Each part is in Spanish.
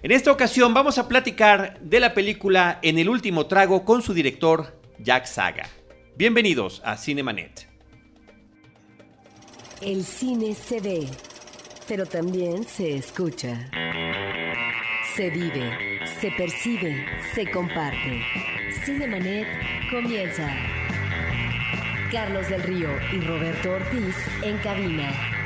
En esta ocasión vamos a platicar de la película En el último trago con su director Jack Saga. Bienvenidos a Cinemanet. El cine se ve, pero también se escucha. Se vive, se percibe, se comparte. Cinemanet comienza. Carlos del Río y Roberto Ortiz en cabina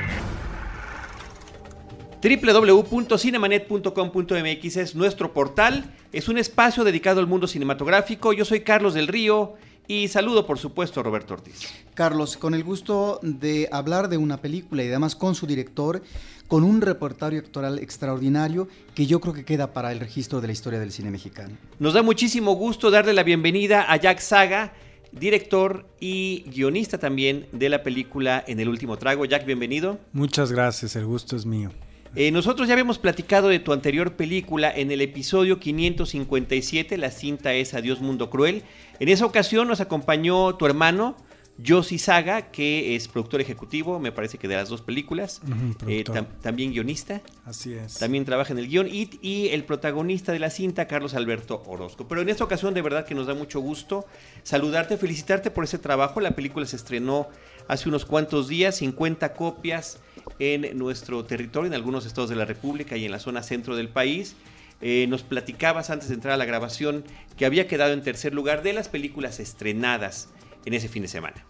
www.cinemanet.com.mx es nuestro portal, es un espacio dedicado al mundo cinematográfico. Yo soy Carlos del Río y saludo por supuesto a Roberto Ortiz. Carlos, con el gusto de hablar de una película y además con su director, con un repertorio actoral extraordinario que yo creo que queda para el registro de la historia del cine mexicano. Nos da muchísimo gusto darle la bienvenida a Jack Saga, director y guionista también de la película En el último trago. Jack, bienvenido. Muchas gracias, el gusto es mío. Eh, nosotros ya habíamos platicado de tu anterior película en el episodio 557, la cinta es Adiós Mundo Cruel. En esa ocasión nos acompañó tu hermano, Josie Saga, que es productor ejecutivo, me parece que de las dos películas, eh, también guionista. Así es. También trabaja en el guion y, y, el protagonista de la cinta, Carlos Alberto Orozco. Pero en esta ocasión de verdad que nos da mucho gusto saludarte, felicitarte por ese trabajo. La película se estrenó hace unos cuantos días, 50 copias en nuestro territorio, en algunos estados de la República y en la zona centro del país. Eh, nos platicabas antes de entrar a la grabación que había quedado en tercer lugar de las películas estrenadas en ese fin de semana.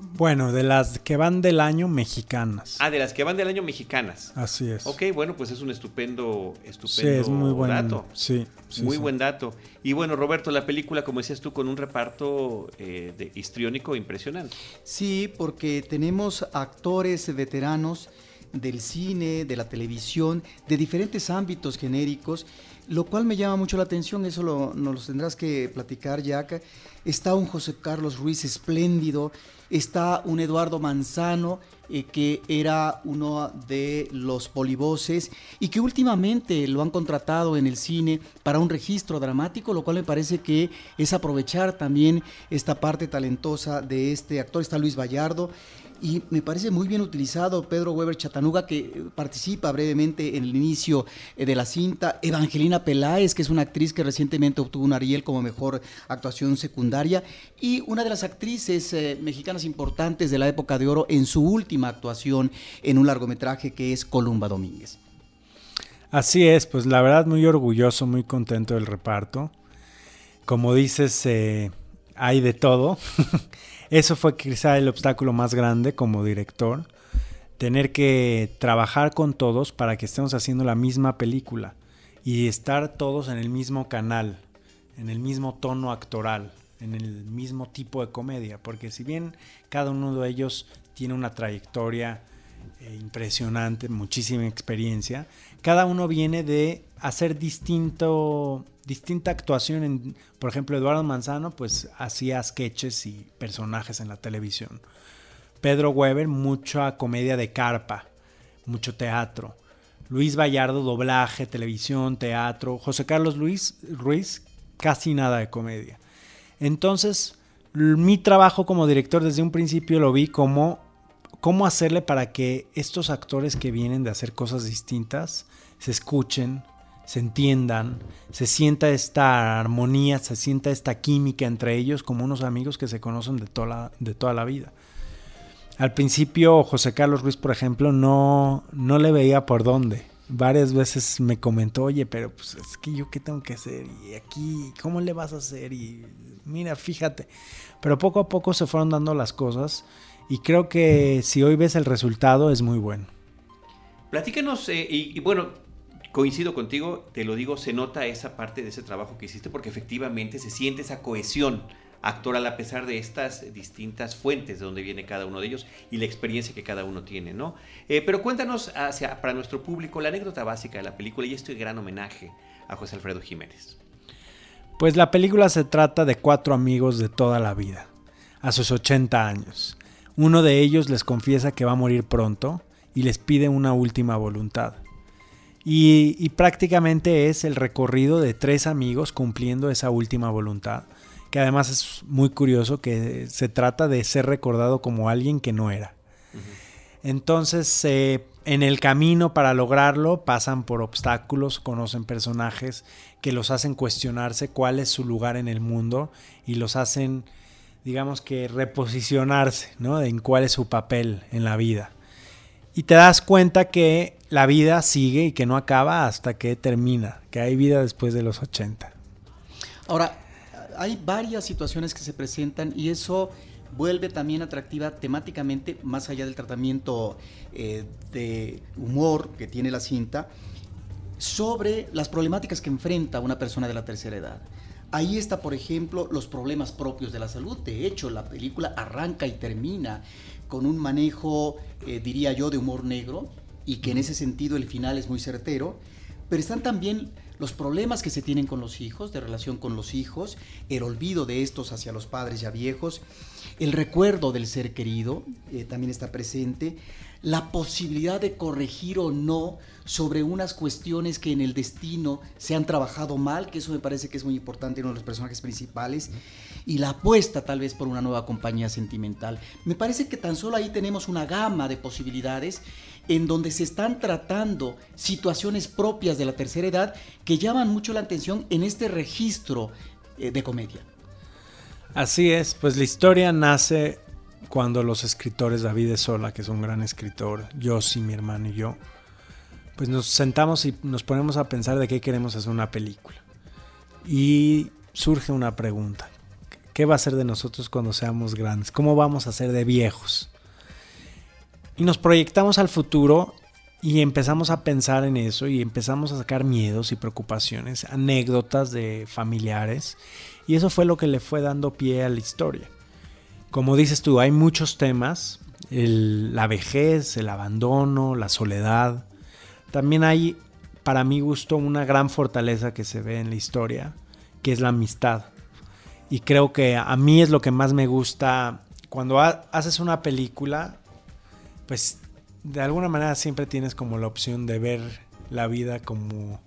Bueno, de las que van del año mexicanas. Ah, de las que van del año mexicanas. Así es. Ok, bueno, pues es un estupendo, estupendo sí, es muy buen, dato. Sí, muy buen dato. Y bueno, Roberto, la película, como decías tú, con un reparto eh, de histriónico impresionante. Sí, porque tenemos actores veteranos del cine, de la televisión, de diferentes ámbitos genéricos, lo cual me llama mucho la atención, eso lo, nos lo tendrás que platicar, Jack. Está un José Carlos Ruiz espléndido, está un Eduardo Manzano, eh, que era uno de los polivoces y que últimamente lo han contratado en el cine para un registro dramático, lo cual me parece que es aprovechar también esta parte talentosa de este actor. Está Luis Vallardo y me parece muy bien utilizado Pedro Weber Chatanuga, que participa brevemente en el inicio eh, de la cinta, Evangelina Peláez, que es una actriz que recientemente obtuvo un Ariel como mejor actuación secundaria, y una de las actrices eh, mexicanas importantes de la época de oro en su última actuación en un largometraje que es Columba Domínguez. Así es, pues la verdad muy orgulloso, muy contento del reparto. Como dices, eh, hay de todo. Eso fue quizá el obstáculo más grande como director, tener que trabajar con todos para que estemos haciendo la misma película y estar todos en el mismo canal, en el mismo tono actoral, en el mismo tipo de comedia, porque si bien cada uno de ellos tiene una trayectoria eh, impresionante, muchísima experiencia, cada uno viene de hacer distinto distinta actuación. En, por ejemplo, Eduardo Manzano, pues hacía sketches y personajes en la televisión. Pedro Weber, mucha comedia de carpa, mucho teatro. Luis Vallardo, doblaje, televisión, teatro. José Carlos Luis Ruiz, casi nada de comedia. Entonces, mi trabajo como director desde un principio lo vi como cómo hacerle para que estos actores que vienen de hacer cosas distintas se escuchen, se entiendan, se sienta esta armonía, se sienta esta química entre ellos como unos amigos que se conocen de toda la, de toda la vida. Al principio José Carlos Ruiz, por ejemplo, no, no le veía por dónde. Varias veces me comentó, oye, pero pues es que yo qué tengo que hacer y aquí, ¿cómo le vas a hacer? Y mira, fíjate. Pero poco a poco se fueron dando las cosas y creo que si hoy ves el resultado es muy bueno. Platícanos, eh, y bueno, coincido contigo, te lo digo, se nota esa parte de ese trabajo que hiciste porque efectivamente se siente esa cohesión actoral a pesar de estas distintas fuentes de donde viene cada uno de ellos y la experiencia que cada uno tiene, ¿no? Eh, pero cuéntanos hacia, para nuestro público la anécdota básica de la película y este gran homenaje a José Alfredo Jiménez. Pues la película se trata de cuatro amigos de toda la vida, a sus 80 años. Uno de ellos les confiesa que va a morir pronto y les pide una última voluntad. Y, prácticamente es el recorrido de tres amigos cumpliendo esa última voluntad. Que además es muy curioso que se trata de ser recordado como alguien que no era. Entonces, eh, en el camino para lograrlo pasan por obstáculos, conocen personajes que los hacen cuestionarse cuál es su lugar en el mundo y los hacen, digamos que, reposicionarse, ¿no? En cuál es su papel en la vida. Y te das cuenta que la vida sigue y que no acaba hasta que termina, que hay vida después de los 80. Ahora, hay varias situaciones que se presentan y eso vuelve también atractiva temáticamente, más allá del tratamiento eh, de humor que tiene la cinta, sobre las problemáticas que enfrenta una persona de la tercera edad. Ahí está, por ejemplo, los problemas propios de la salud. De hecho, la película arranca y termina con un manejo, eh, diría yo, de humor negro y que en ese sentido el final es muy certero. Pero están también los problemas que se tienen con los hijos, de relación con los hijos, el olvido de estos hacia los padres ya viejos, el recuerdo del ser querido eh, también está presente, la posibilidad de corregir o no sobre unas cuestiones que en el destino se han trabajado mal, que eso me parece que es muy importante en uno de los personajes principales, y la apuesta tal vez por una nueva compañía sentimental. Me parece que tan solo ahí tenemos una gama de posibilidades en donde se están tratando situaciones propias de la tercera edad que llaman mucho la atención en este registro eh, de comedia. Así es, pues la historia nace cuando los escritores David Sola, que es un gran escritor, Yossi, mi hermano y yo, pues nos sentamos y nos ponemos a pensar de qué queremos hacer una película. Y surge una pregunta. ¿Qué va a ser de nosotros cuando seamos grandes? ¿Cómo vamos a ser de viejos? Y nos proyectamos al futuro y empezamos a pensar en eso y empezamos a sacar miedos y preocupaciones, anécdotas de familiares. Y eso fue lo que le fue dando pie a la historia. Como dices tú, hay muchos temas, la vejez, el abandono, la soledad. También hay, para mi gusto, una gran fortaleza que se ve en la historia, que es la amistad. Y creo que a mí es lo que más me gusta cuando haces una película, pues de alguna manera siempre tienes como la opción de ver la vida como,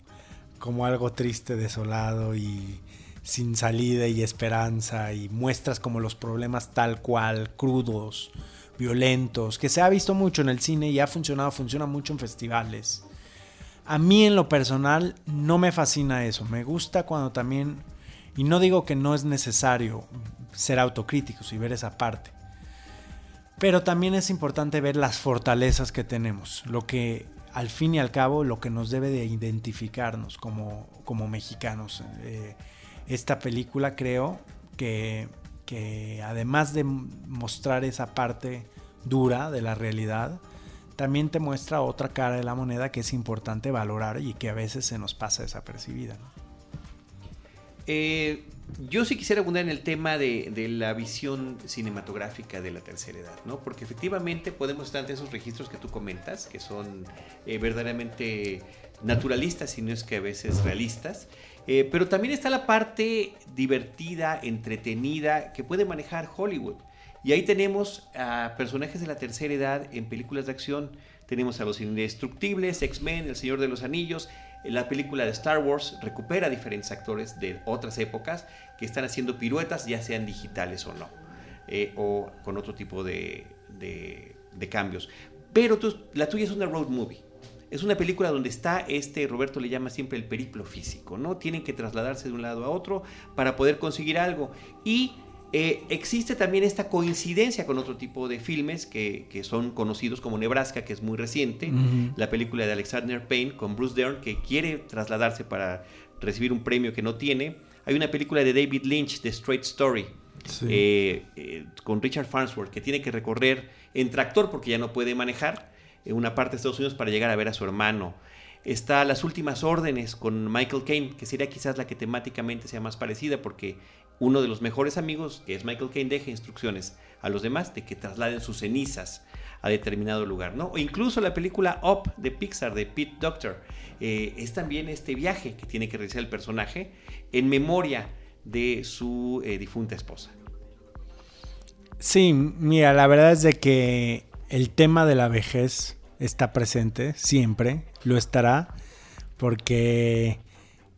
como algo triste, desolado y, sin salida y esperanza y muestras como los problemas tal cual, crudos, violentos, que se ha visto mucho en el cine y ha funcionado, funciona mucho en festivales. A mí en lo personal no me fascina eso, me gusta cuando también, y no digo que no es necesario ser autocríticos y ver esa parte, pero también es importante ver las fortalezas que tenemos, lo que al fin y al cabo lo que nos debe de identificarnos como, como mexicanos. Eh, esta película creo que, además de mostrar esa parte dura de la realidad, también te muestra otra cara de la moneda que es importante valorar y que a veces se nos pasa desapercibida. Eh, yo sí quisiera abundar en el tema de, la visión cinematográfica de la tercera edad, ¿no? Porque efectivamente podemos estar ante esos registros que tú comentas, que son eh, verdaderamente naturalistas, y no es que a veces realistas, eh, pero también está la parte divertida, entretenida, que puede manejar Hollywood. Y ahí tenemos a personajes de la tercera edad en películas de acción. Tenemos a los indestructibles, X-Men, El Señor de los Anillos. La película de Star Wars recupera diferentes actores de otras épocas que están haciendo piruetas, ya sean digitales o no, eh, o con otro tipo de, cambios. Pero la tuya es una road movie. Es una película donde está este, Roberto le llama siempre el periplo físico, ¿no? Tienen que trasladarse de un lado a otro para poder conseguir algo. Y eh, existe también esta coincidencia con otro tipo de filmes que, son conocidos como Nebraska, que es muy reciente, la película de Alexander Payne con Bruce Dern, que quiere trasladarse para recibir un premio que no tiene. Hay una película de David Lynch, The Straight Story, eh, eh, con Richard Farnsworth, que tiene que recorrer en tractor porque ya no puede manejar en una parte de Estados Unidos para llegar a ver a su hermano. Está Las Últimas Órdenes con Michael Caine, que sería quizás la que temáticamente sea más parecida, porque uno de los mejores amigos, que es Michael Caine, deja instrucciones a los demás de que trasladen sus cenizas a determinado lugar, ¿no? O incluso la película Up de Pixar, de Pete Doctor, eh, es también este viaje que tiene que realizar el personaje en memoria de su eh, difunta esposa. Sí, mira, la verdad es de que el tema de la vejez está presente siempre, lo estará, porque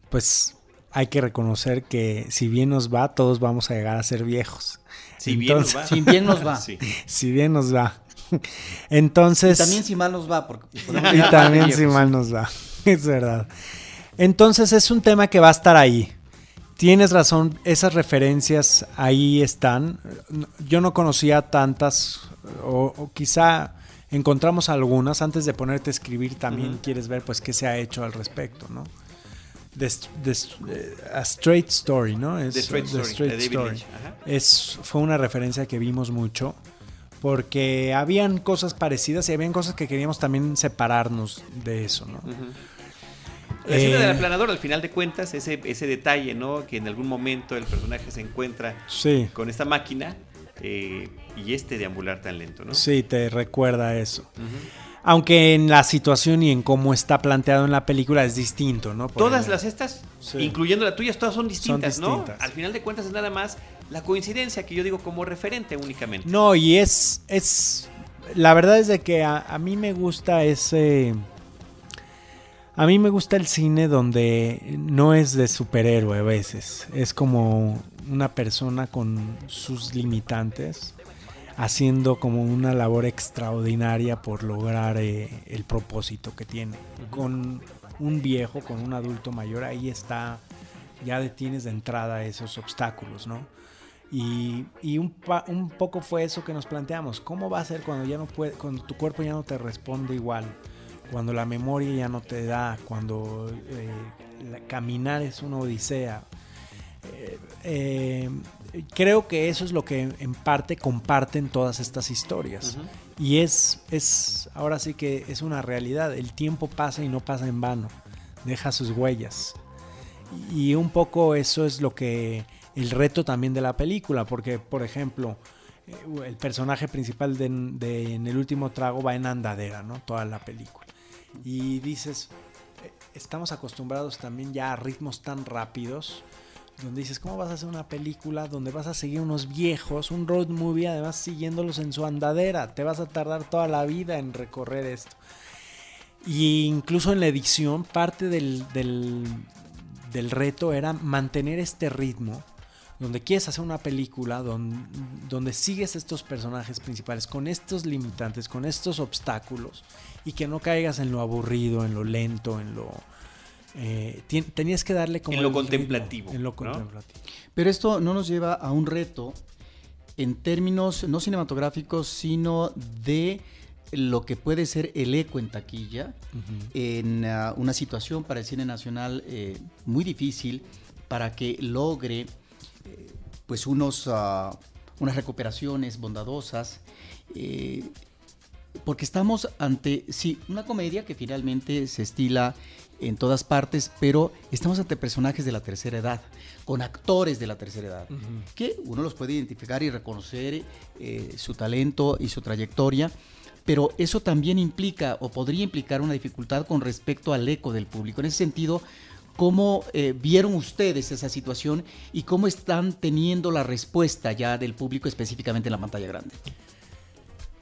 pues hay que reconocer que si bien nos va, todos vamos a llegar a ser viejos. Si bien nos va. Si bien nos va. Si bien nos va. Entonces... Y también si mal nos va, porque... y también si mal nos va, es verdad. Entonces es un tema que va a estar ahí. Tienes razón, esas referencias ahí están. Yo no conocía tantas, o, o quizá encontramos algunas. Antes de ponerte a escribir también quieres ver pues qué se ha hecho al respecto, ¿no? The, the, a Straight Story, ¿no? Es, The Straight, the straight Story. Story. Es, fue una referencia que vimos mucho porque habían cosas parecidas y habían cosas que queríamos también separarnos de eso, ¿no? La escena del aplanador, al final de cuentas, ese, ese detalle, ¿no? Que en algún momento el personaje se encuentra sí. con esta máquina eh, y este deambular tan lento, ¿no? Sí, te recuerda eso. Aunque en la situación y en cómo está planteado en la película es distinto, ¿no? Por todas las estas, sí. incluyendo la tuya, todas son distintas, son distintas, ¿no? Al final de cuentas es nada más la coincidencia que yo digo como referente únicamente. No, y es, es la verdad es de que a, a mí me gusta ese... A mí me gusta el cine donde no es de superhéroe a veces. Es como una persona con sus limitantes haciendo como una labor extraordinaria por lograr eh, el propósito que tiene. Con un viejo, con un adulto mayor, ahí está, ya detienes de entrada esos obstáculos, ¿no? Y, y un, un, poco fue eso que nos planteamos. ¿Cómo va a ser cuando ya no puede, cuando tu cuerpo ya no te responde igual? Cuando la memoria ya no te da, cuando eh, la, caminar es una odisea. Eh, eh, creo que eso es lo que en parte comparten todas estas historias. Uh -huh. Y es, es, ahora sí que es una realidad. El tiempo pasa y no pasa en vano. Deja sus huellas. Y un poco eso es lo que, el reto también de la película. Porque, por ejemplo, el personaje principal de, de, en el último trago va en andadera, ¿no? Toda la película. Y dices, estamos acostumbrados también ya a ritmos tan rápidos donde dices, ¿cómo vas a hacer una película donde vas a seguir unos viejos, un road movie, además siguiéndolos en su andadera? Te vas a tardar toda la vida en recorrer esto. Y incluso en la edición, parte del, del, reto era mantener este ritmo, donde quieres hacer una película donde, donde sigues estos personajes principales con estos limitantes, con estos obstáculos, y que no caigas en lo aburrido, en lo lento, en lo eh, tenías que darle como en lo contemplativo. Ritmo, en lo contemplativo. ¿no? Pero esto no nos lleva a un reto en términos no cinematográficos, sino de lo que puede ser el eco en taquilla uh -huh. en uh, una situación para el cine nacional eh, muy difícil para que logre eh, pues unos uh, unas recuperaciones bondadosas eh, porque estamos ante sí una comedia que finalmente se estila en todas partes, pero estamos ante personajes de la tercera edad, con actores de la tercera edad, uh -huh. que uno los puede identificar y reconocer eh, su talento y su trayectoria, pero eso también implica o podría implicar una dificultad con respecto al eco del público. En ese sentido, ¿cómo eh, vieron ustedes esa situación y cómo están teniendo la respuesta ya del público específicamente en la pantalla grande?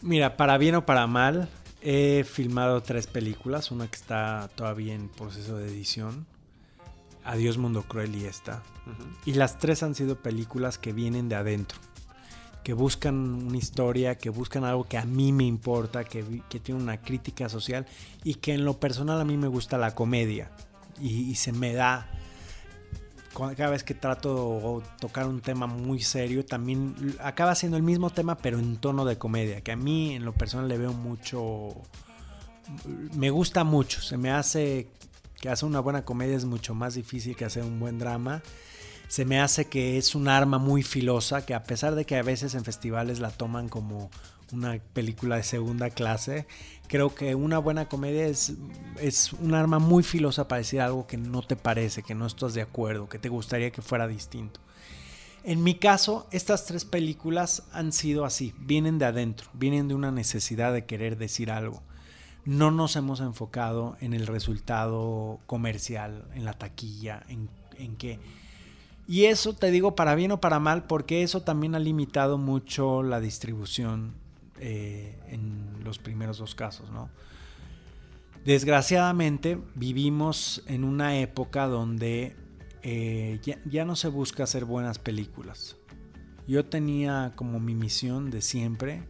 Mira, para bien o para mal, He filmado tres películas, una que está todavía en proceso de edición, Adiós Mundo Cruel y esta. Uh -huh. Y las tres han sido películas que vienen de adentro, que buscan una historia, que buscan algo que a mí me importa, que, que tiene una crítica social y que en lo personal a mí me gusta la comedia y, y se me da cada vez que trato de tocar un tema muy serio, también acaba siendo el mismo tema, pero en tono de comedia, que a mí en lo personal le veo mucho, me gusta mucho, se me hace que hacer una buena comedia es mucho más difícil que hacer un buen drama. Se me hace que es un arma muy filosa, que a pesar de que a veces en festivales la toman como una película de segunda clase, creo que una buena comedia es, es un arma muy filosa para decir algo que no te parece, que no estás de acuerdo, que te gustaría que fuera distinto. En mi caso, estas tres películas han sido así, vienen de adentro, vienen de una necesidad de querer decir algo. No nos hemos enfocado en el resultado comercial, en la taquilla, en, en qué. Y eso te digo para bien o para mal, porque eso también ha limitado mucho la distribución eh, en los primeros dos casos, ¿no? Desgraciadamente vivimos en una época donde eh, ya, ya, no se busca hacer buenas películas. Yo tenía como mi misión de siempre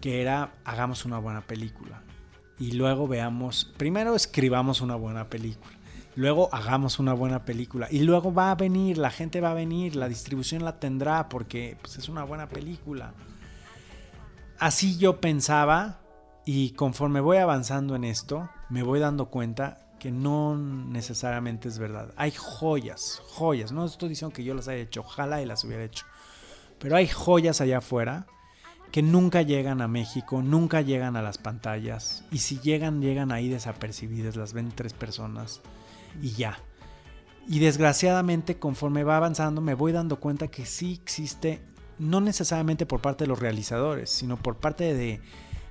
que era hagamos una buena película y luego veamos, primero escribamos una buena película, luego hagamos una buena película y luego va a venir, la gente va a venir, la distribución la tendrá porque pues, es una buena película. Así yo pensaba y conforme voy avanzando en esto, me voy dando cuenta que no necesariamente es verdad. Hay joyas, joyas. No estoy diciendo que yo las haya hecho, ojalá y las hubiera hecho. Pero hay joyas allá afuera que nunca llegan a México, nunca llegan a las pantallas. Y si llegan, llegan ahí desapercibidas, las ven tres personas y ya. Y desgraciadamente, conforme va avanzando, me voy dando cuenta que sí existe, no necesariamente por parte de los realizadores, sino por parte de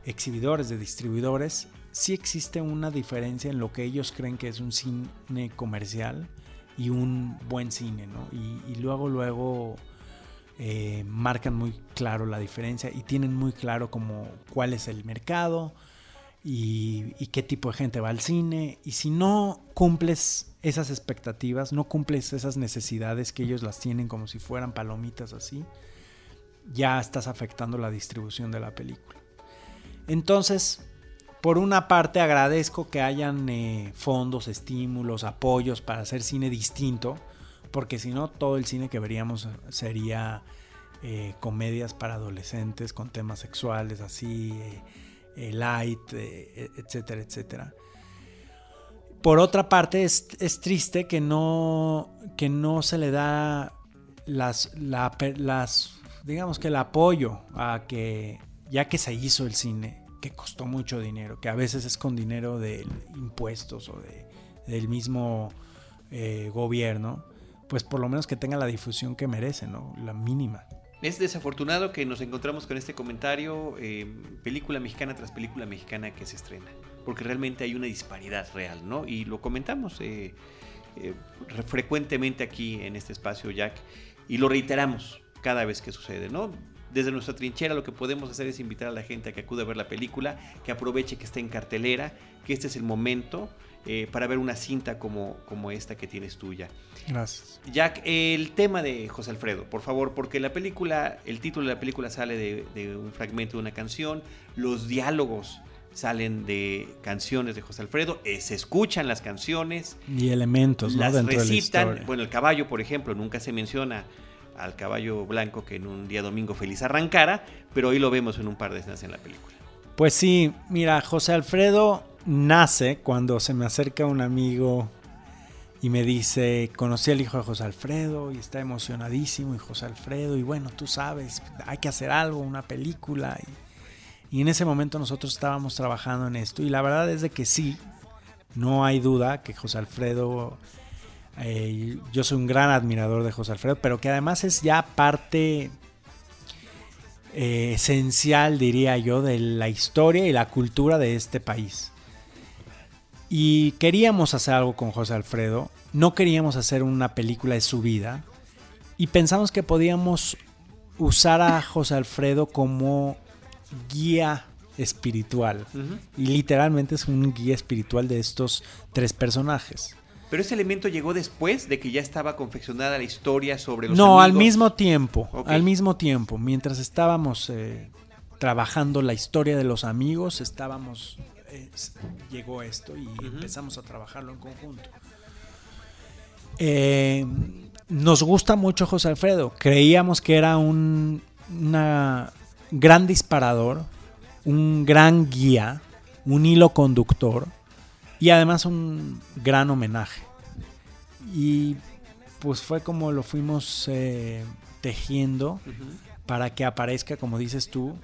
exhibidores, de distribuidores, sí existe una diferencia en lo que ellos creen que es un cine comercial y un buen cine, ¿no? Y, luego, luego eh, marcan muy claro la diferencia y tienen muy claro como cuál es el mercado y, y, qué tipo de gente va al cine. Y si no cumples esas expectativas, no cumples esas necesidades que ellos las tienen como si fueran palomitas así, ya estás afectando la distribución de la película. Entonces, por una parte agradezco que hayan eh, fondos, estímulos, apoyos para hacer cine distinto, porque si no todo el cine que veríamos sería eh, comedias para adolescentes con temas sexuales así, eh, light, etcétera, etcétera. Por otra parte es, triste que no, que no se le da las, las, digamos que el apoyo a que ya que se hizo el cine, que costó mucho dinero, que a veces es con dinero de impuestos o de, del mismo eh, gobierno, pues por lo menos que tenga la difusión que merece, ¿no? La mínima. Es desafortunado que nos encontramos con este comentario, eh, película mexicana tras película mexicana que se estrena, porque realmente hay una disparidad real, ¿no? Y lo comentamos eh, frecuentemente aquí en este espacio, Jack, y lo reiteramos cada vez que sucede, ¿no? desde nuestra trinchera lo que podemos hacer es invitar a la gente a que acude a ver la película, que aproveche que esté en cartelera, que este es el momento eh, para ver una cinta como, como esta que tienes tuya. Gracias. Jack, el tema de José Alfredo, por favor, porque la película, el título de la película sale de, un fragmento de una canción, los diálogos salen de canciones de José Alfredo, eh, se escuchan las canciones. Y elementos, ¿no? Las recitan. bueno, el caballo, por ejemplo, nunca se menciona al caballo blanco que en un día domingo feliz arrancara, pero hoy lo vemos en un par de escenas en la película. Pues sí, mira, José Alfredo nace cuando se me acerca un amigo y me dice, conocí al hijo de José Alfredo y está emocionadísimo y José Alfredo y bueno, tú sabes, hay que hacer algo, una película. Y, y en ese momento nosotros estábamos trabajando en esto y la verdad es de que sí, no hay duda que José Alfredo eh, yo soy un gran admirador de José Alfredo, pero que además es ya parte eh, esencial, diría yo, de la historia y la cultura de este país. Y queríamos hacer algo con José Alfredo, no queríamos hacer una película de su vida, y pensamos que podíamos usar a José Alfredo como guía espiritual. Y literalmente es un guía espiritual de estos tres personajes. Pero ese elemento llegó después de que ya estaba confeccionada la historia sobre los No, al mismo tiempo, al mismo tiempo, mientras estábamos eh, trabajando la historia de los amigos, estábamos eh, llegó esto y empezamos a trabajarlo en conjunto. Eh, nos gusta mucho José Alfredo. Creíamos que era un una gran disparador, un gran guía, un hilo conductor y además un gran homenaje. Y pues fue como lo fuimos eh, tejiendo para que aparezca, como dices tú,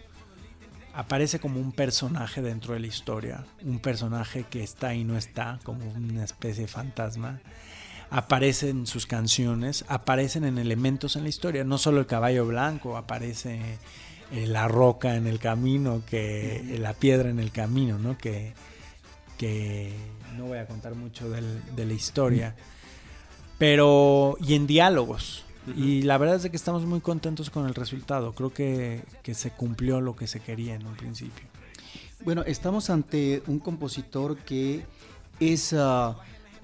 aparece como un personaje dentro de la historia, un personaje que está y no está, como una especie de fantasma. Aparecen sus canciones, aparecen en elementos en la historia, no solo el caballo blanco, aparece eh, la roca en el camino, que la piedra en el camino, ¿no? Que, que no voy a contar mucho de la historia, pero y en diálogos. Y la verdad es que estamos muy contentos con el resultado. Creo que, se cumplió lo que se quería en un principio. Bueno, estamos ante un compositor que es ah,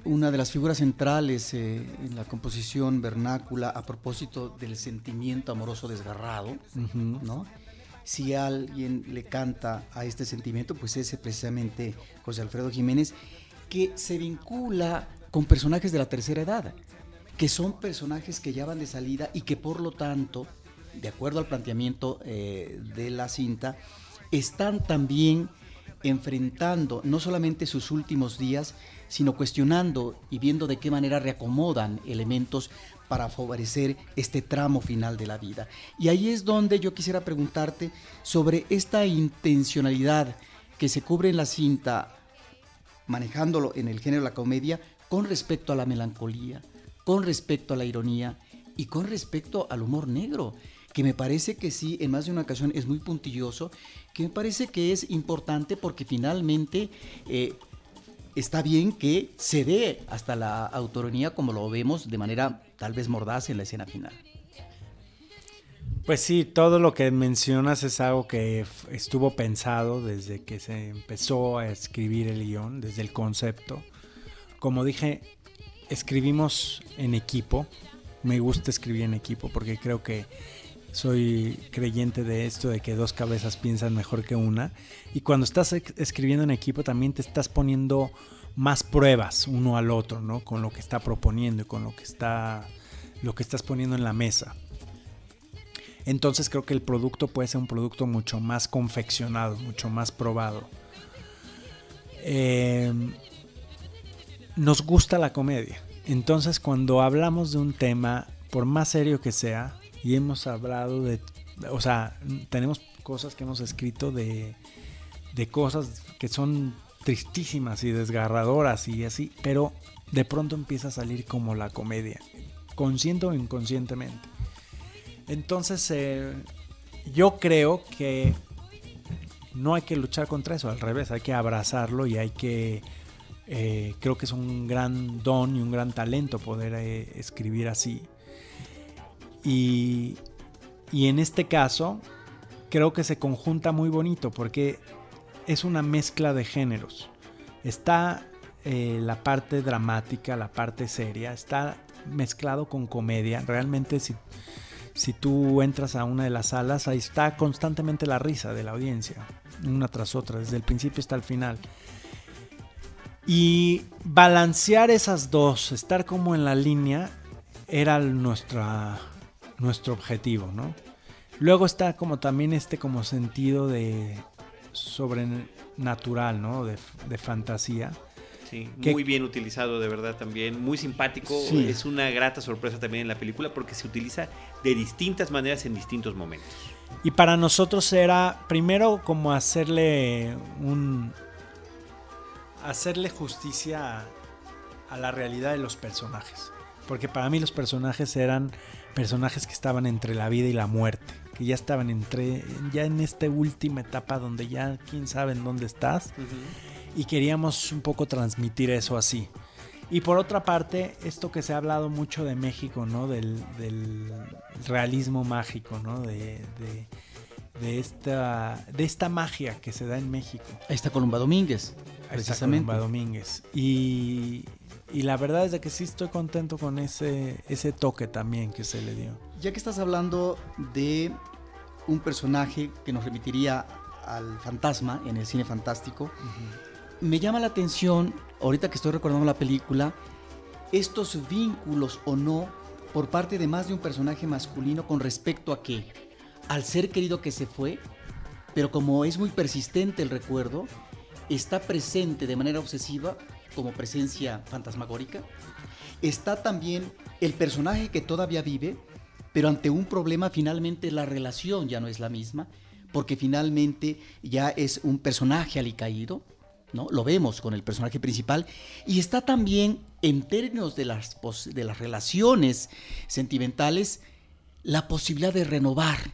una de las figuras centrales eh, en la composición vernácula a propósito del sentimiento amoroso desgarrado, ¿no? Si alguien le canta a este sentimiento, pues es precisamente José Alfredo Jiménez, que se vincula con personajes de la tercera edad, que son personajes que ya van de salida y que por lo tanto, de acuerdo al planteamiento eh, de la cinta, están también enfrentando no solamente sus últimos días, sino cuestionando y viendo de qué manera reacomodan elementos para favorecer este tramo final de la vida. Y ahí es donde yo quisiera preguntarte sobre esta intencionalidad que se cubre en la cinta, manejándolo en el género de la comedia, con respecto a la melancolía, con respecto a la ironía y con respecto al humor negro que me parece que sí, en más de una ocasión es muy puntilloso, que me parece que es importante porque finalmente eh, está bien que se dé hasta la autoronía como lo vemos de manera tal vez mordaz en la escena final. Pues sí, todo lo que mencionas es algo que estuvo pensado desde que se empezó a escribir el guion, desde el concepto. Como dije, escribimos en equipo. Me gusta escribir en equipo porque creo que soy creyente de esto, de que dos cabezas piensan mejor que una. Y cuando estás escribiendo en equipo también te estás poniendo más pruebas uno al otro, ¿no? Con lo que está proponiendo y con lo que está lo que estás poniendo en la mesa. Entonces creo que el producto puede ser un producto mucho más confeccionado, mucho más probado. Em, nos gusta la comedia. Entonces cuando hablamos de un tema, por más serio que sea, y hemos hablado de, o sea, tenemos cosas que hemos escrito de, de cosas que son tristísimas y desgarradoras y así, pero de pronto empieza a salir como la comedia, consciente o inconscientemente. Entonces, eh, yo creo que no hay que luchar contra eso, al revés, hay que abrazarlo y hay que, eh, creo que es un gran don y un gran talento poder eh, escribir así. Y, en este caso, creo que se conjunta muy bonito porque es una mezcla de géneros. Está eh, la parte dramática, la parte seria, está mezclado con comedia. Realmente si, si tú entras a una de las salas, ahí está constantemente la risa de la audiencia, una tras otra, desde el principio hasta el final. Y balancear esas dos, estar como en la línea, era nuestra, nuestro objetivo, ¿no? Luego está como también este como sentido de sobrenatural, ¿no? De, fantasía. Sí, muy bien utilizado de verdad también, muy simpático, es una grata sorpresa también en la película porque se utiliza de distintas maneras en distintos momentos. Y para nosotros era primero como hacerle un hacerle justicia a la realidad de los personajes, porque para mí los personajes eran personajes que estaban entre la vida y la muerte, que ya estaban entre, ya en esta última etapa donde ya quién sabe en dónde estás, y queríamos un poco transmitir eso así. Y por otra parte, esto que se ha hablado mucho de México, ¿no? Del, realismo mágico, ¿no? De, de, esta, de esta magia que se da en México. Ahí está Columba Domínguez, precisamente. Columba Domínguez. Y, y la verdad es de que sí estoy contento con ese, ese toque también que se le dio. Ya que estás hablando de un personaje que nos remitiría al fantasma en el cine fantástico, me llama la atención, ahorita que estoy recordando la película, estos vínculos o no por parte de más de un personaje masculino con respecto a que, al ser querido que se fue, pero como es muy persistente el recuerdo, está presente de manera obsesiva como presencia fantasmagórica. Está también el personaje que todavía vive, pero ante un problema finalmente la relación ya no es la misma, porque finalmente ya es un personaje alicaído, ¿no? Lo vemos con el personaje principal. Y está también, en términos de las, de las relaciones sentimentales, la posibilidad de renovar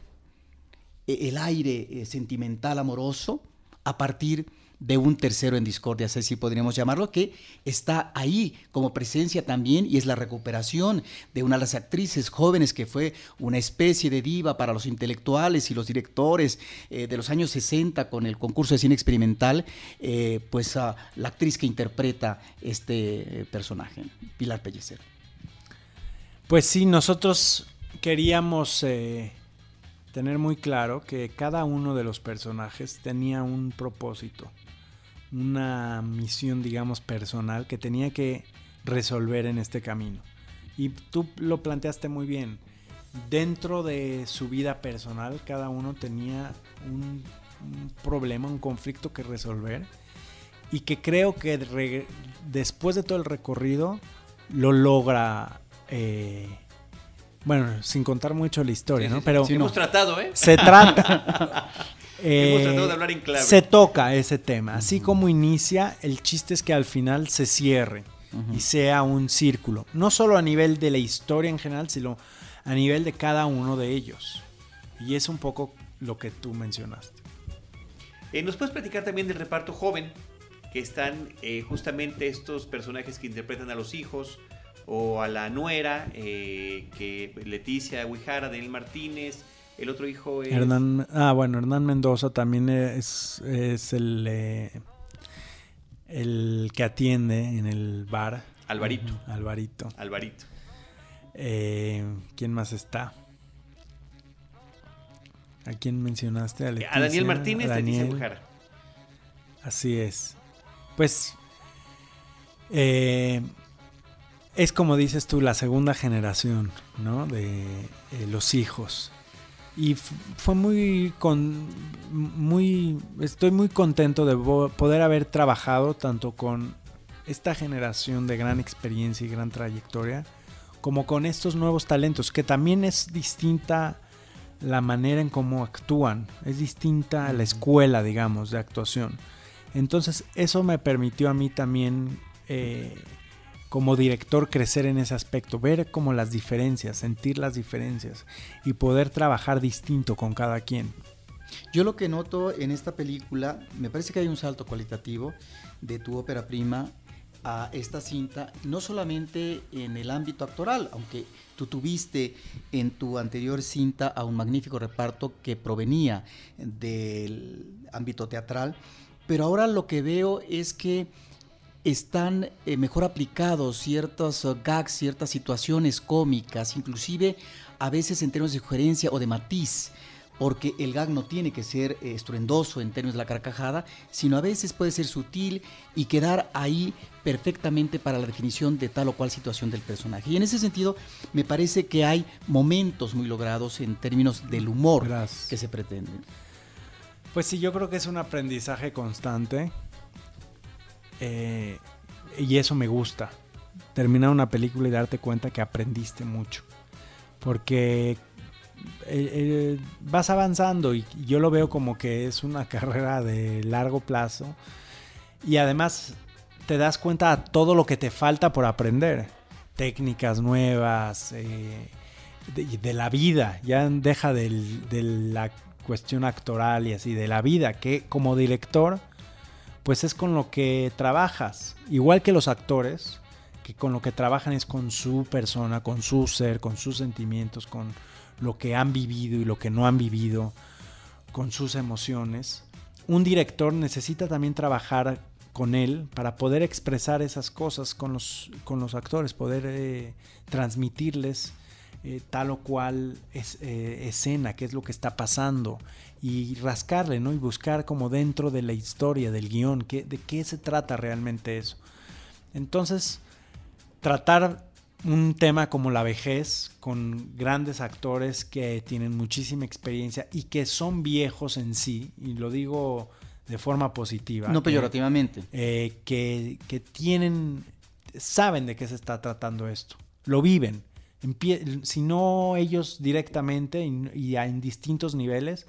eh, el aire eh, sentimental amoroso a partir de un tercero en discordia, así podríamos llamarlo, que está ahí como presencia también y es la recuperación de una de las actrices jóvenes que fue una especie de diva para los intelectuales y los directores eh, de los años 60 con el concurso de cine experimental, eh, pues la actriz que interpreta este eh, personaje, Pilar Pellecer. Pues sí, nosotros queríamos tener muy claro que cada uno de los personajes tenía un propósito, una misión, digamos, personal que tenía que resolver en este camino. Y tú lo planteaste muy bien. Dentro de su vida personal, cada uno tenía un, problema, un conflicto que resolver. Y que creo que después de todo el recorrido lo logra. eh, bueno, sin contar mucho la historia, Sí, ¿no? sí. Pero Sí, no. Hemos tratado, ¿eh? se trata. eh, Hemos tratado de hablar en clave. Se toca ese tema. Así como inicia, el chiste es que al final se cierre y sea un círculo. No solo a nivel de la historia en general, sino a nivel de cada uno de ellos. Y es un poco lo que tú mencionaste. Eh, ¿Nos puedes platicar también del reparto joven? Que están eh, justamente estos personajes que interpretan a los hijos o a la nuera, eh, que Leticia Huijara, Daniel Martínez, el otro hijo es... Hernán, ah, bueno, Hernán Mendoza también es, es el, eh, el que atiende en el bar. Alvarito. Alvarito. Alvarito. Eh, ¿Quién más está? ¿A quién mencionaste? A, a Leticia, Daniel Martínez, a Leticia Daniel. Huijara. Así es. Pues eh, es como dices tú, la segunda generación, ¿no? De eh, los hijos. Y fue muy con muy estoy muy contento de poder haber trabajado tanto con esta generación de gran experiencia y gran trayectoria como con estos nuevos talentos que también es distinta la manera en cómo actúan, es distinta a la escuela, digamos, de actuación. Entonces eso me permitió a mí también eh, como director crecer en ese aspecto, ver como las diferencias, sentir las diferencias y poder trabajar distinto con cada quien. Yo lo que noto en esta película, me parece que hay un salto cualitativo de tu ópera prima a esta cinta, no solamente en el ámbito actoral, aunque tú tuviste en tu anterior cinta a un magnífico reparto que provenía del ámbito teatral, pero ahora lo que veo es que están eh, mejor aplicados ciertos eh, gags, ciertas situaciones cómicas, inclusive a veces en términos de sugerencia o de matiz, porque el gag no tiene que ser eh, estruendoso en términos de la carcajada, sino a veces puede ser sutil y quedar ahí perfectamente para la definición de tal o cual situación del personaje. Y en ese sentido, me parece que hay momentos muy logrados en términos del humor Gracias. que se pretende. Pues sí, yo creo que es un aprendizaje constante. Eh, y eso me gusta. Terminar una película y darte cuenta que aprendiste mucho. Porque eh, eh, vas avanzando y yo lo veo como que es una carrera de largo plazo. Y además te das cuenta de todo lo que te falta por aprender. Técnicas nuevas, de, de la vida. Ya deja del- de la cuestión actoral y así, de la vida, que como director, pues es con lo que trabajas. Igual que los actores, que con lo que trabajan es con su persona, con su ser, con sus sentimientos, con lo que han vivido y lo que no han vivido, con sus emociones. Un director necesita también trabajar con él para poder expresar esas cosas con los, con los actores, poder eh, transmitirles eh, tal o cual es, eh, escena, qué es lo que está pasando y rascarle, ¿no? Y buscar como dentro de la historia, del guion, qué, de qué se trata realmente eso. Entonces, tratar un tema como la vejez con grandes actores que tienen muchísima experiencia y que son viejos en sí, y lo digo de forma positiva. No peyorativamente. eh, que, que tienen, saben de qué se está tratando esto, lo viven. Si no ellos directamente y, en distintos niveles,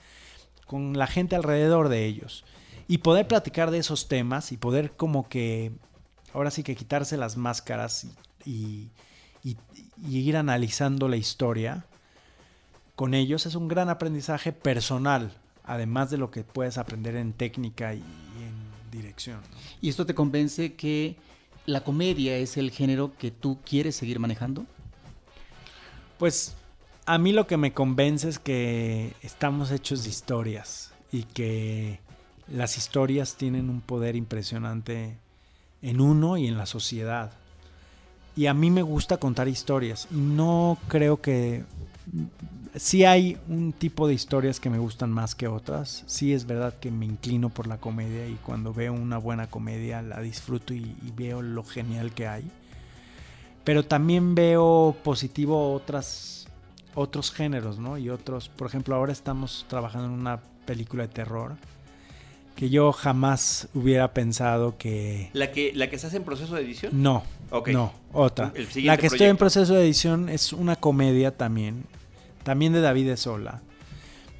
con la gente alrededor de ellos. Y poder platicar de esos temas y poder como que, ahora sí que quitarse las máscaras y, ir analizando la historia con ellos es un gran aprendizaje personal, además de lo que puedes aprender en técnica y, en dirección. ¿Y esto te convence que la comedia es el género que tú quieres seguir manejando? Pues a mí lo que me convence es que estamos hechos de historias y que las historias tienen un poder impresionante en uno y en la sociedad. Y a mí me gusta contar historias no creo que sí hay un tipo de historias que me gustan más que otras. Sí es verdad que me inclino por la comedia y cuando veo una buena comedia la disfruto y veo lo genial que hay. Pero también veo positivo otras, otros géneros, ¿no? Y otros, por ejemplo, ahora estamos trabajando en una película de terror que yo jamás hubiera pensado que... ¿La que, la que estás en proceso de edición? No, no, otra. El La que estoy en proceso de edición es una comedia también, también de David de Sola,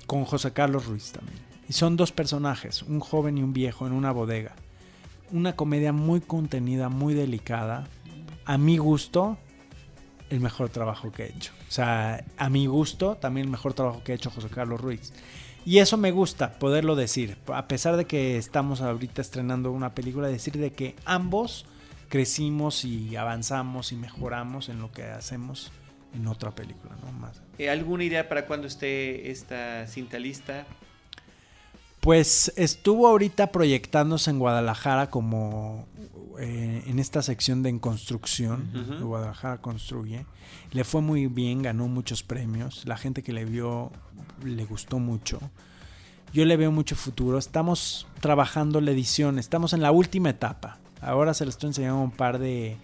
con José Carlos Ruiz también. Y son dos personajes, un joven y un viejo en una bodega. Una comedia muy contenida, muy delicada. A mi gusto, el mejor trabajo que he hecho. O sea, a mi gusto, también el mejor trabajo que ha hecho José Carlos Ruiz. Y eso me gusta, poderlo decir. A pesar de que estamos ahorita estrenando una película, decir de que ambos crecimos y avanzamos y mejoramos en lo que hacemos en otra película, ¿no? Más. Eh, ¿Alguna idea para cuando esté esta cinta lista? Pues estuvo ahorita proyectándose en Guadalajara como eh, en esta sección de En Construcción. Guadalajara construye. Le fue muy bien, ganó muchos premios. La gente que le vio le gustó mucho. Yo le veo mucho futuro. Estamos trabajando la edición, estamos en la última etapa. Ahora se lo estoy enseñando a un par de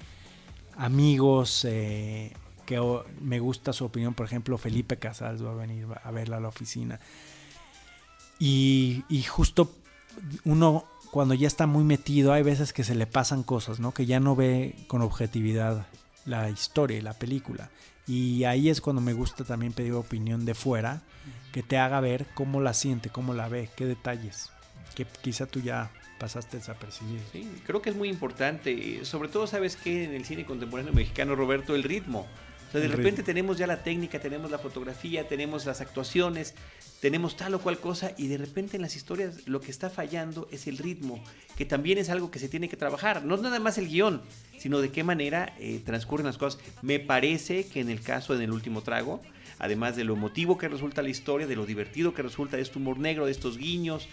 amigos eh, que me gusta su opinión. Por ejemplo, Felipe Casals va a venir a verla a la oficina. Y, y justo uno cuando ya está muy metido, hay veces que se le pasan cosas, ¿no? Que ya no ve con objetividad la historia y la película. Y ahí es cuando me gusta también pedir opinión de fuera, que te haga ver cómo la siente, cómo la ve, qué detalles, que quizá tú ya pasaste desapercibido. Sí, creo que es muy importante. Sobre todo, ¿sabes qué? En el cine contemporáneo mexicano, Roberto, el ritmo. O sea, de El repente ritmo. tenemos ya la técnica, tenemos la fotografía, tenemos las actuaciones, tenemos tal o cual cosa y de repente en las historias lo que está fallando es el ritmo, que también es algo que se tiene que trabajar. No nada más el guion, sino de qué manera eh, transcurren las cosas. Me parece que en el caso en el último trago, además de lo emotivo que resulta la historia, de lo divertido que resulta de este humor negro, de estos guiños,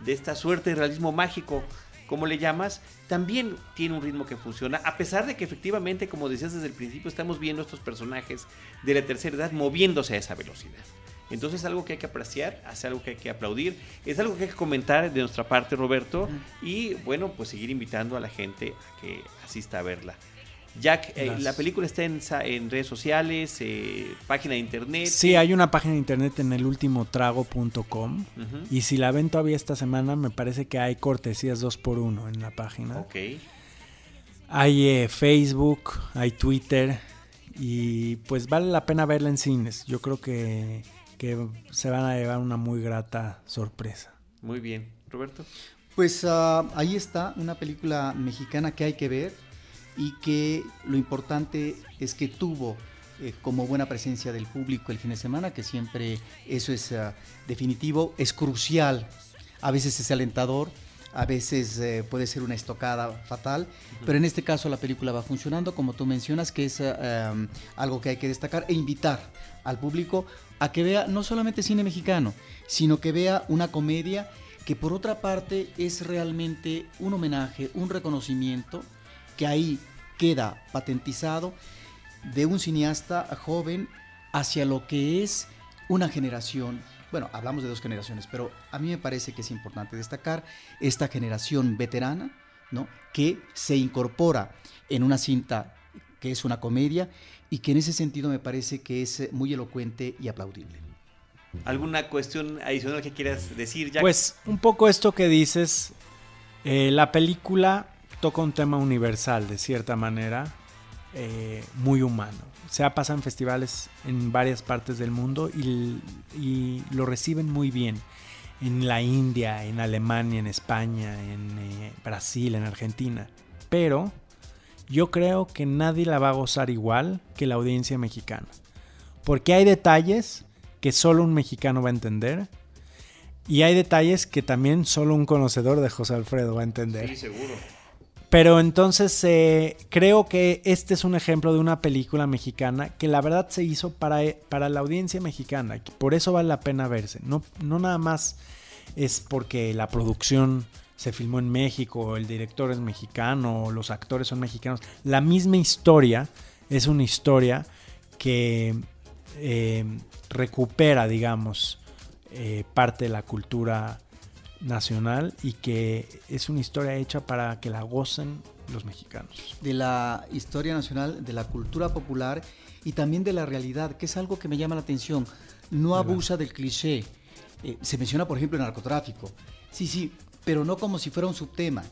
de esta suerte de realismo mágico, como le llamas, también tiene un ritmo que funciona, a pesar de que efectivamente, como decías desde el principio, estamos viendo estos personajes de la tercera edad moviéndose a esa velocidad. Entonces es algo que hay que apreciar, es algo que hay que aplaudir, es algo que hay que comentar de nuestra parte, Roberto, y bueno, pues seguir invitando a la gente a que asista a verla. Jack, eh, la película está en, redes sociales, eh, página de internet. Sí, hay una página de internet en elultimotrago.com Ujú. y si la ven todavía esta semana, me parece que hay cortesías 2x1 en la página. Ok. Hay eh, Facebook, hay Twitter y pues vale la pena verla en cines. Yo creo que, que se van a llevar una muy grata sorpresa. Muy bien. Roberto. Pues ah, ahí está, una película mexicana que hay que ver y que lo importante es que tuvo eh, como buena presencia del público el fin de semana, que siempre eso es ah, definitivo, es crucial. A veces es alentador, a veces eh, puede ser una estocada fatal, pero en este caso la película va funcionando, como tú mencionas, que es ah, um, algo que hay que destacar e invitar al público a que vea no solamente cine mexicano, sino que vea una comedia que por otra parte es realmente un homenaje, un reconocimiento que ahí queda patentizado de un cineasta joven hacia lo que es una generación. Bueno, hablamos de dos generaciones, pero a mí me parece que es importante destacar esta generación veterana, ¿no? Que se incorpora en una cinta que es una comedia y que en ese sentido me parece que es eh, muy elocuente y aplaudible. ¿Alguna cuestión adicional que quieras decir, Jack? Pues un poco esto que dices, eh, la película toca un tema universal de cierta manera, eh, muy humano. Se ha pasado en festivales en varias partes del mundo y, y lo reciben muy bien. En la India, en Alemania, en España, en eh, Brasil, en Argentina. Pero yo creo que nadie la va a gozar igual que la audiencia mexicana. Porque hay detalles que solo un mexicano va a entender y hay detalles que también solo un conocedor de José Alfredo va a entender. Sí, seguro. Pero entonces eh, creo que este es un ejemplo de una película mexicana que la verdad se hizo para, para la audiencia mexicana. Por eso vale la pena verse. No, no nada más es porque la producción se filmó en México, el director es mexicano, los actores son mexicanos. La misma historia es una historia que eh, recupera, digamos, eh, parte de la cultura nacional y que es una historia hecha para que la gocen los mexicanos. De la historia nacional, de la cultura popular y también de la realidad, que es algo que me llama la atención. No abusa del cliché. Eh, se menciona, por ejemplo, el narcotráfico. Sí, sí, pero no como si fuera un subtema.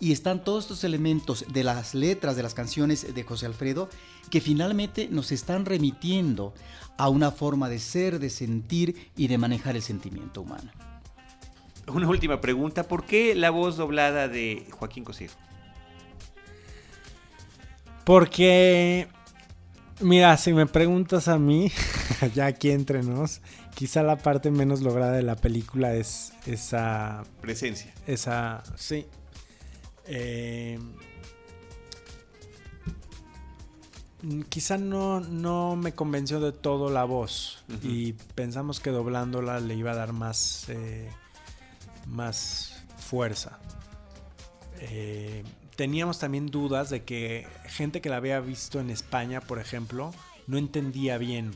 Y están todos estos elementos de las letras de las canciones de José Alfredo que finalmente nos están remitiendo a una forma de ser, de sentir y de manejar el sentimiento humano. Una última pregunta, ¿por qué la voz doblada de Joaquín Cosío? Porque, mira, si me preguntas a mí, ya aquí entre nos, quizá la parte menos lograda de la película es esa... Presencia. Esa, sí. Eh, quizá no, no me convenció de todo la voz y pensamos que doblándola le iba a dar más, eh, más fuerza. Eh, teníamos también dudas de que gente que la había visto en España, por ejemplo, no entendía bien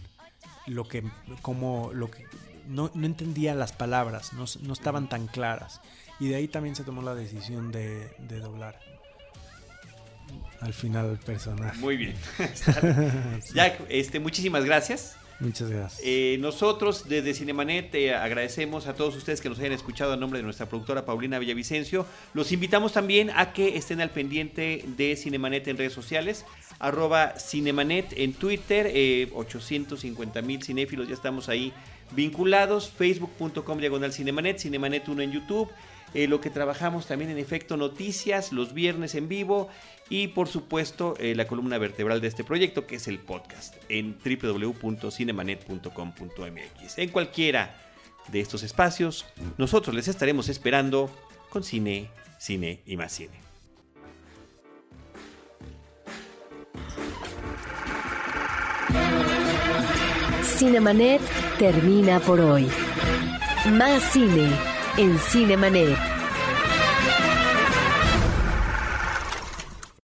lo que, como, lo que, no, no entendía las palabras, no, no estaban tan claras. Y de ahí también se tomó la decisión de, de doblar al final el personaje. Muy bien. Jack, este, muchísimas gracias. Muchas gracias. Eh, nosotros desde Cinemanet eh, agradecemos a todos ustedes que nos hayan escuchado a nombre de nuestra productora Paulina Villavicencio. Los invitamos también a que estén al pendiente de Cinemanet en redes sociales, arroba Cinemanet en Twitter, eh, 850 mil cinéfilos ya estamos ahí vinculados, facebook.com diagonal Cinemanet, Cinemanet 1 en YouTube. Eh, lo que trabajamos también en efecto noticias los viernes en vivo y por supuesto eh, la columna vertebral de este proyecto que es el podcast en www.cinemanet.com.mx. En cualquiera de estos espacios nosotros les estaremos esperando con cine, cine y más cine. Cinemanet termina por hoy. Más cine en Cinemanet.